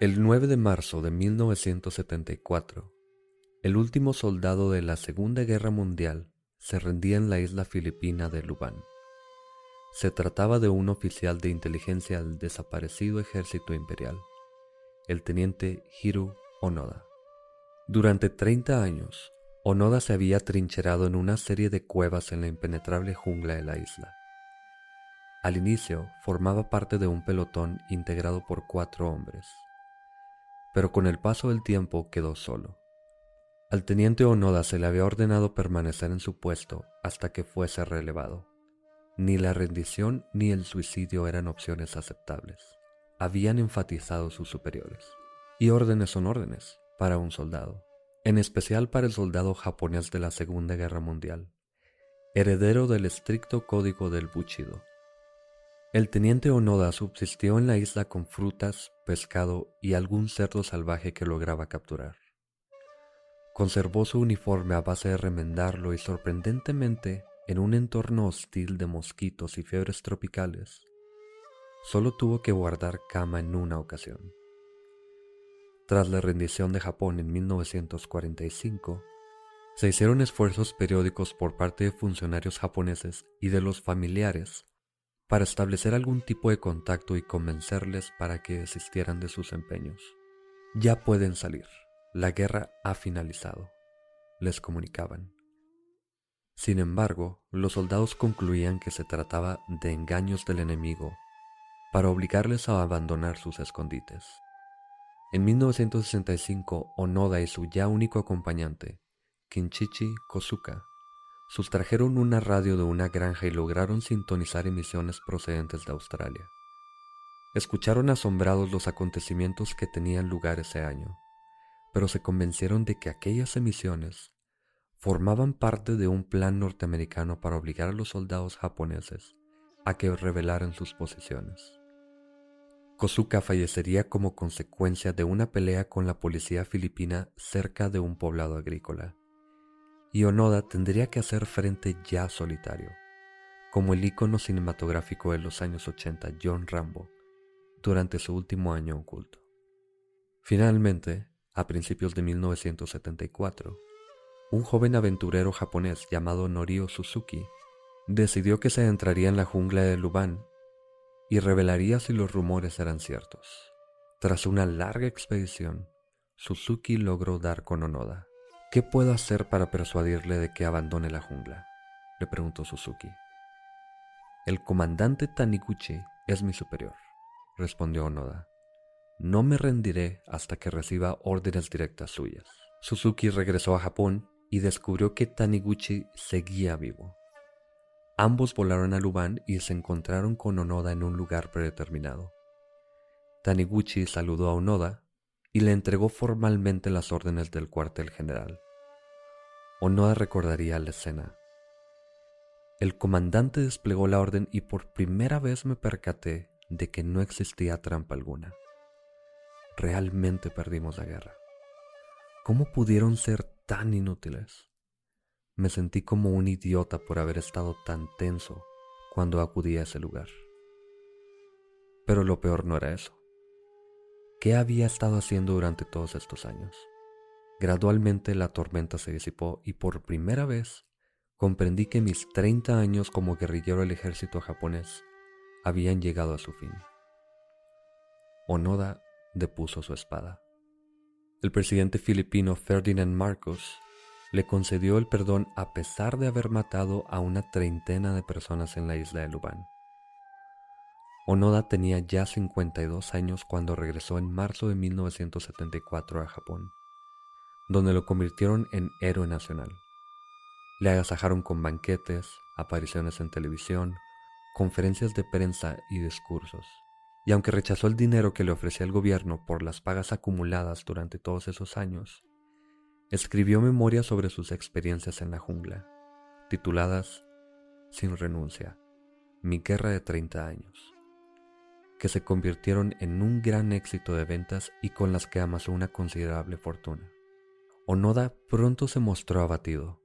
El 9 de marzo de 1974, el último soldado de la Segunda Guerra Mundial se rendía en la isla filipina de Lubán. Se trataba de un oficial de inteligencia del desaparecido ejército imperial, el teniente Hiru Onoda. Durante 30 años, Onoda se había trincherado en una serie de cuevas en la impenetrable jungla de la isla. Al inicio formaba parte de un pelotón integrado por cuatro hombres pero con el paso del tiempo quedó solo. Al teniente Onoda se le había ordenado permanecer en su puesto hasta que fuese relevado. Ni la rendición ni el suicidio eran opciones aceptables. Habían enfatizado sus superiores. Y órdenes son órdenes para un soldado, en especial para el soldado japonés de la Segunda Guerra Mundial, heredero del estricto código del Bushido. El teniente Onoda subsistió en la isla con frutas, pescado y algún cerdo salvaje que lograba capturar. Conservó su uniforme a base de remendarlo y sorprendentemente, en un entorno hostil de mosquitos y fiebres tropicales, solo tuvo que guardar cama en una ocasión. Tras la rendición de Japón en 1945, se hicieron esfuerzos periódicos por parte de funcionarios japoneses y de los familiares para establecer algún tipo de contacto y convencerles para que desistieran de sus empeños. Ya pueden salir, la guerra ha finalizado, les comunicaban. Sin embargo, los soldados concluían que se trataba de engaños del enemigo para obligarles a abandonar sus escondites. En 1965, Onoda y su ya único acompañante, Kinchichi Kosuka, Sustrajeron una radio de una granja y lograron sintonizar emisiones procedentes de Australia. Escucharon asombrados los acontecimientos que tenían lugar ese año, pero se convencieron de que aquellas emisiones formaban parte de un plan norteamericano para obligar a los soldados japoneses a que revelaran sus posiciones. Kosuka fallecería como consecuencia de una pelea con la policía filipina cerca de un poblado agrícola y Onoda tendría que hacer frente ya solitario, como el ícono cinematográfico de los años 80 John Rambo, durante su último año oculto. Finalmente, a principios de 1974, un joven aventurero japonés llamado Norio Suzuki decidió que se entraría en la jungla de Lubán y revelaría si los rumores eran ciertos. Tras una larga expedición, Suzuki logró dar con Onoda ¿Qué puedo hacer para persuadirle de que abandone la jungla? le preguntó Suzuki. El comandante Taniguchi es mi superior, respondió Onoda. No me rendiré hasta que reciba órdenes directas suyas. Suzuki regresó a Japón y descubrió que Taniguchi seguía vivo. Ambos volaron a Lubán y se encontraron con Onoda en un lugar predeterminado. Taniguchi saludó a Onoda y le entregó formalmente las órdenes del cuartel general. Onoda recordaría la escena. El comandante desplegó la orden y por primera vez me percaté de que no existía trampa alguna. Realmente perdimos la guerra. ¿Cómo pudieron ser tan inútiles? Me sentí como un idiota por haber estado tan tenso cuando acudí a ese lugar. Pero lo peor no era eso. ¿Qué había estado haciendo durante todos estos años? Gradualmente la tormenta se disipó y por primera vez comprendí que mis 30 años como guerrillero del ejército japonés habían llegado a su fin. Onoda depuso su espada. El presidente filipino Ferdinand Marcos le concedió el perdón a pesar de haber matado a una treintena de personas en la isla de Lubán. Onoda tenía ya 52 años cuando regresó en marzo de 1974 a Japón, donde lo convirtieron en héroe nacional. Le agasajaron con banquetes, apariciones en televisión, conferencias de prensa y discursos. Y aunque rechazó el dinero que le ofrecía el gobierno por las pagas acumuladas durante todos esos años, escribió memorias sobre sus experiencias en la jungla, tituladas Sin renuncia, mi guerra de 30 años que se convirtieron en un gran éxito de ventas y con las que amasó una considerable fortuna. Onoda pronto se mostró abatido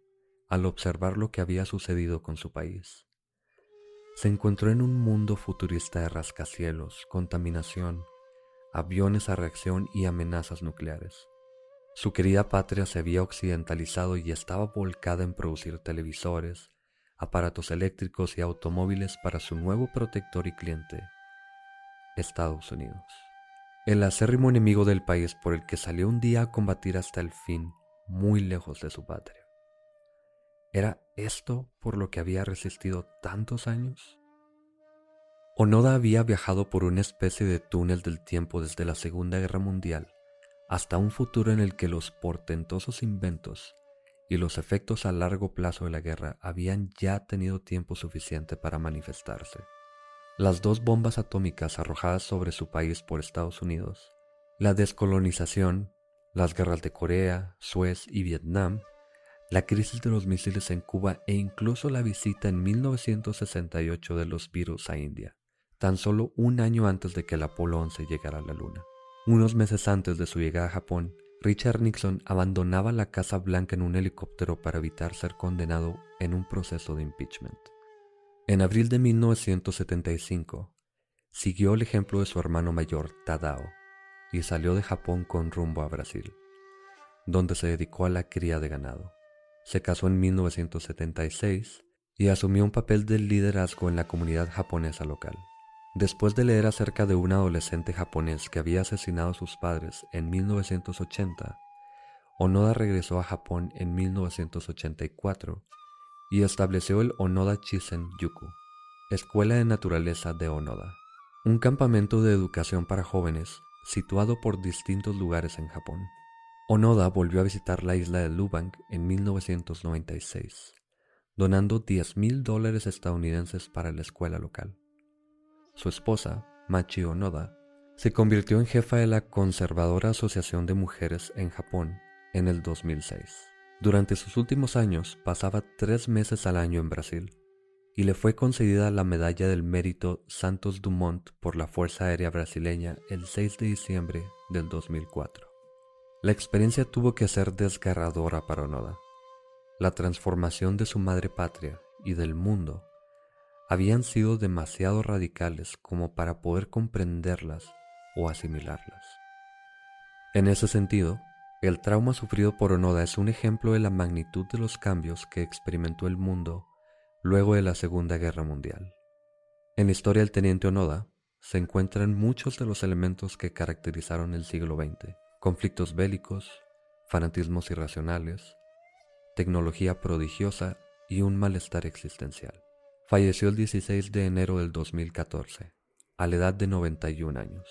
al observar lo que había sucedido con su país. Se encontró en un mundo futurista de rascacielos, contaminación, aviones a reacción y amenazas nucleares. Su querida patria se había occidentalizado y estaba volcada en producir televisores, aparatos eléctricos y automóviles para su nuevo protector y cliente, Estados Unidos. El acérrimo enemigo del país por el que salió un día a combatir hasta el fin, muy lejos de su patria. ¿Era esto por lo que había resistido tantos años? Onoda había viajado por una especie de túnel del tiempo desde la Segunda Guerra Mundial hasta un futuro en el que los portentosos inventos y los efectos a largo plazo de la guerra habían ya tenido tiempo suficiente para manifestarse. Las dos bombas atómicas arrojadas sobre su país por Estados Unidos, la descolonización, las guerras de Corea, Suez y Vietnam, la crisis de los misiles en Cuba e incluso la visita en 1968 de los virus a India, tan solo un año antes de que el Apolo 11 llegara a la Luna. Unos meses antes de su llegada a Japón, Richard Nixon abandonaba la Casa Blanca en un helicóptero para evitar ser condenado en un proceso de impeachment. En abril de 1975, siguió el ejemplo de su hermano mayor, Tadao, y salió de Japón con rumbo a Brasil, donde se dedicó a la cría de ganado. Se casó en 1976 y asumió un papel de liderazgo en la comunidad japonesa local. Después de leer acerca de un adolescente japonés que había asesinado a sus padres en 1980, Onoda regresó a Japón en 1984 y estableció el Onoda Chisen Yuku, Escuela de Naturaleza de Onoda, un campamento de educación para jóvenes situado por distintos lugares en Japón. Onoda volvió a visitar la isla de Lubang en 1996, donando 10 mil dólares estadounidenses para la escuela local. Su esposa, Machi Onoda, se convirtió en jefa de la conservadora Asociación de Mujeres en Japón en el 2006. Durante sus últimos años pasaba tres meses al año en Brasil y le fue concedida la medalla del mérito Santos Dumont por la Fuerza Aérea Brasileña el 6 de diciembre del 2004. La experiencia tuvo que ser desgarradora para Onoda. La transformación de su madre patria y del mundo habían sido demasiado radicales como para poder comprenderlas o asimilarlas. En ese sentido, el trauma sufrido por Onoda es un ejemplo de la magnitud de los cambios que experimentó el mundo luego de la Segunda Guerra Mundial. En la historia del teniente Onoda se encuentran muchos de los elementos que caracterizaron el siglo XX, conflictos bélicos, fanatismos irracionales, tecnología prodigiosa y un malestar existencial. Falleció el 16 de enero del 2014, a la edad de 91 años.